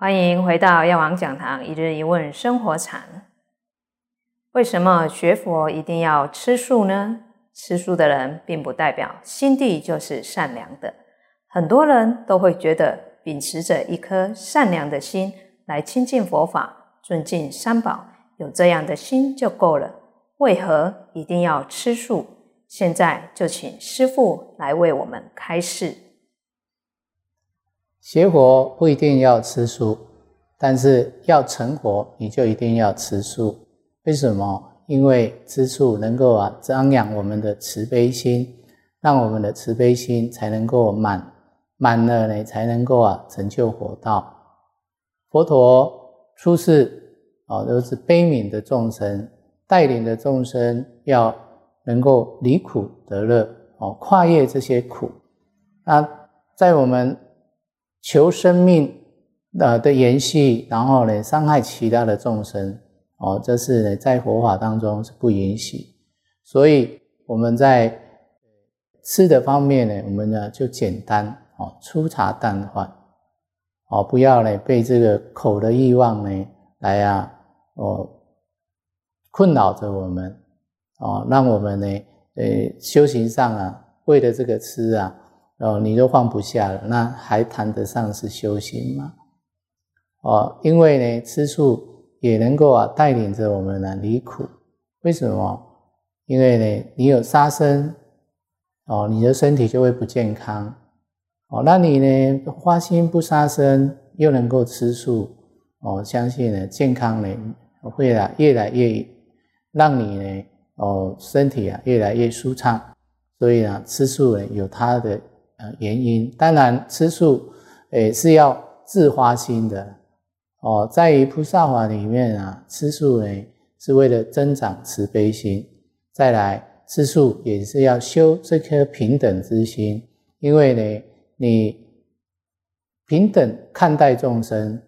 欢迎回到药王讲堂一日一问生活禅。为什么学佛一定要吃素呢？吃素的人并不代表心地就是善良的。很多人都会觉得，秉持着一颗善良的心来亲近佛法、尊敬三宝，有这样的心就够了。为何一定要吃素？现在就请师父来为我们开示。学佛不一定要吃素，但是要成佛，你就一定要吃素。为什么？因为吃素能够啊张扬我们的慈悲心，让我们的慈悲心才能够满满了呢，才能够啊成就佛道。佛陀出世啊，都是悲悯的众生，带领的众生要能够离苦得乐哦，跨越这些苦。那在我们。求生命的的延续，然后呢伤害其他的众生哦，这是呢在佛法当中是不允许。所以我们在吃的方面呢，我们呢就简单哦，粗茶淡饭哦，不要呢被这个口的欲望呢来啊哦困扰着我们哦，让我们呢呃修行上啊为了这个吃啊。哦，你都放不下了，那还谈得上是修行吗？哦，因为呢，吃素也能够啊带领着我们呢离苦。为什么？因为呢，你有杀生，哦，你的身体就会不健康。哦，那你呢花心不杀生，又能够吃素，哦，相信呢健康呢会啊越来越让你呢哦身体啊越来越舒畅。所以呢，吃素呢有它的。呃，原因当然吃素，也是要自发心的哦。在于菩萨法里面啊，吃素呢是为了增长慈悲心。再来吃素也是要修这颗平等之心，因为呢，你平等看待众生，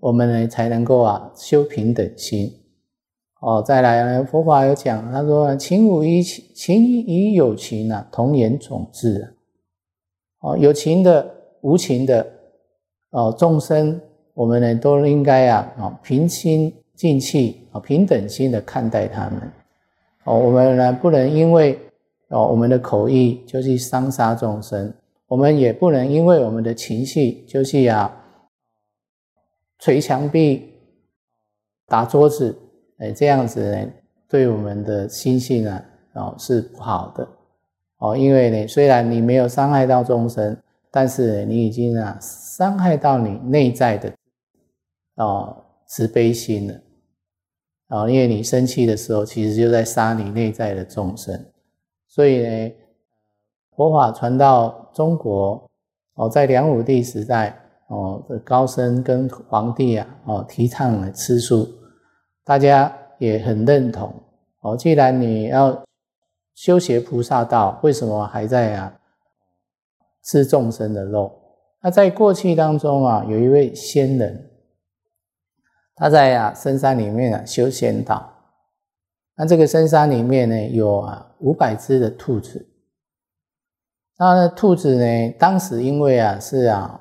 我们呢才能够啊修平等心。哦，再来呢，佛法有讲，他说情无一情，情与有情啊，同源种质。哦，有情的、无情的，哦，众生，我们呢都应该啊，啊，平心静气，啊，平等心的看待他们。哦，我们呢不能因为哦我们的口意就去伤杀众生，我们也不能因为我们的情绪就去啊捶墙壁、打桌子，哎，这样子呢，对我们的心性呢，哦是不好的。哦，因为呢，虽然你没有伤害到众生，但是你已经啊伤害到你内在的哦慈悲心了。哦，因为你生气的时候，其实就在杀你内在的众生。所以呢，佛法传到中国，哦，在梁武帝时代，哦，高僧跟皇帝啊，哦，提倡了吃素，大家也很认同。哦，既然你要。修学菩萨道，为什么还在啊吃众生的肉？那在过去当中啊，有一位仙人，他在啊深山里面啊修仙道。那这个深山里面呢，有啊五百只的兔子。那兔子呢，当时因为啊是啊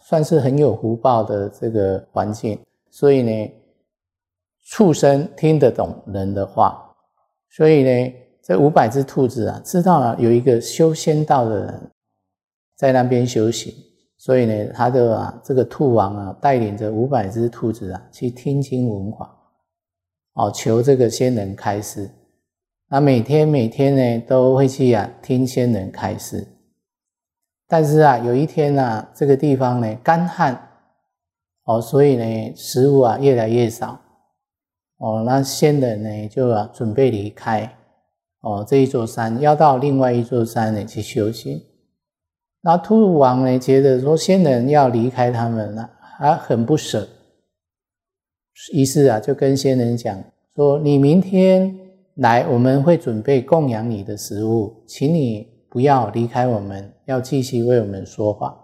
算是很有福报的这个环境，所以呢畜生听得懂人的话，所以呢。这五百只兔子啊，知道了有一个修仙道的人在那边修行，所以呢，他的啊这个兔王啊，带领着五百只兔子啊去听经闻法，哦，求这个仙人开示。那每天每天呢，都会去啊听仙人开示。但是啊，有一天呢，这个地方呢干旱，哦，所以呢食物啊越来越少，哦，那仙人呢就啊准备离开。哦，这一座山要到另外一座山呢去修行。那兔王呢觉得说仙人要离开他们了，还很不舍。于是啊，就跟仙人讲说：“你明天来，我们会准备供养你的食物，请你不要离开我们，要继续为我们说法。”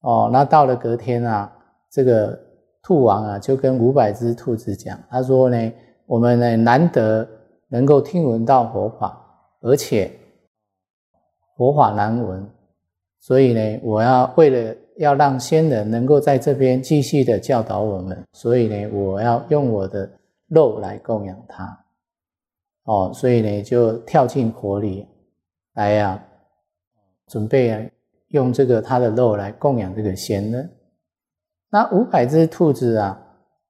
哦，那到了隔天啊，这个兔王啊就跟五百只兔子讲，他说呢：“我们呢难得。”能够听闻到佛法，而且佛法难闻，所以呢，我要为了要让仙人能够在这边继续的教导我们，所以呢，我要用我的肉来供养他。哦，所以呢，就跳进火里来呀，准备啊，用这个他的肉来供养这个仙人。那五百只兔子啊，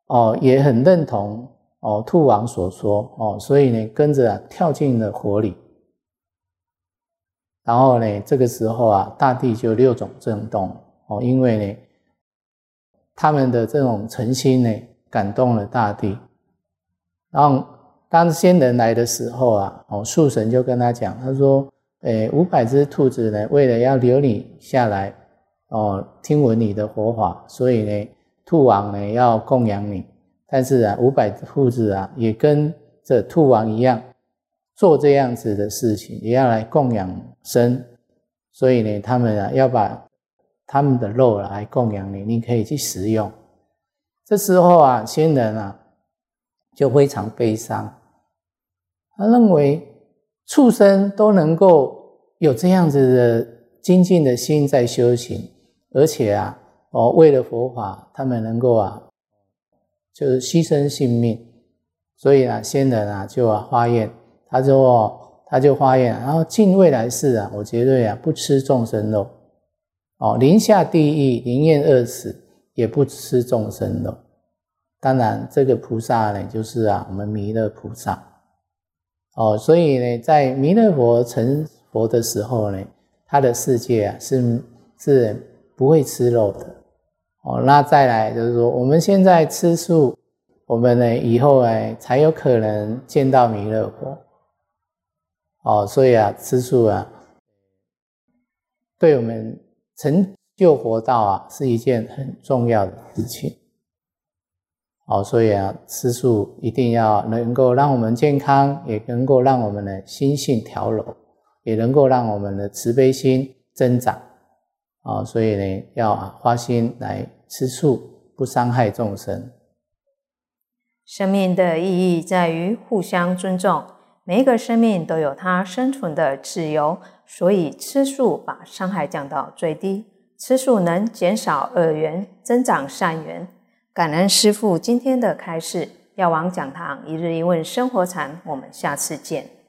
哦，也很认同哦兔王所说哦，所以呢，跟着啊跳进了火里。然后呢，这个时候啊，大地就六种震动哦，因为呢，他们的这种诚心呢，感动了大地，然后。当仙人来的时候啊，哦，树神就跟他讲，他说：“诶，五百只兔子呢，为了要留你下来，哦，听闻你的佛法，所以呢，兔王呢要供养你。但是啊，五百兔子啊，也跟这兔王一样，做这样子的事情，也要来供养神。所以呢，他们啊要把他们的肉来供养你，你可以去食用。这时候啊，仙人啊就非常悲伤。”他认为畜生都能够有这样子的精进的心在修行，而且啊，哦，为了佛法，他们能够啊，就是牺牲性命。所以啊，仙人啊就啊发愿，他说他就发愿，然后进未来世啊，我绝对啊不吃众生肉，哦，临下地狱，宁愿饿死也不吃众生肉。当然，这个菩萨呢，就是啊，我们弥勒菩萨。哦，所以呢，在弥勒佛成佛的时候呢，他的世界啊是是不会吃肉的。哦，那再来就是说，我们现在吃素，我们呢以后呢才有可能见到弥勒佛。哦，所以啊，吃素啊，对我们成就佛道啊是一件很重要的事情。哦，所以啊，吃素一定要能够让我们健康，也能够让我们的心性调柔，也能够让我们的慈悲心增长。啊，所以呢，要花心来吃素，不伤害众生。生命的意义在于互相尊重，每一个生命都有它生存的自由，所以吃素把伤害降到最低，吃素能减少恶缘，增长善缘。感恩师父今天的开示，药王讲堂一日一问生活禅，我们下次见。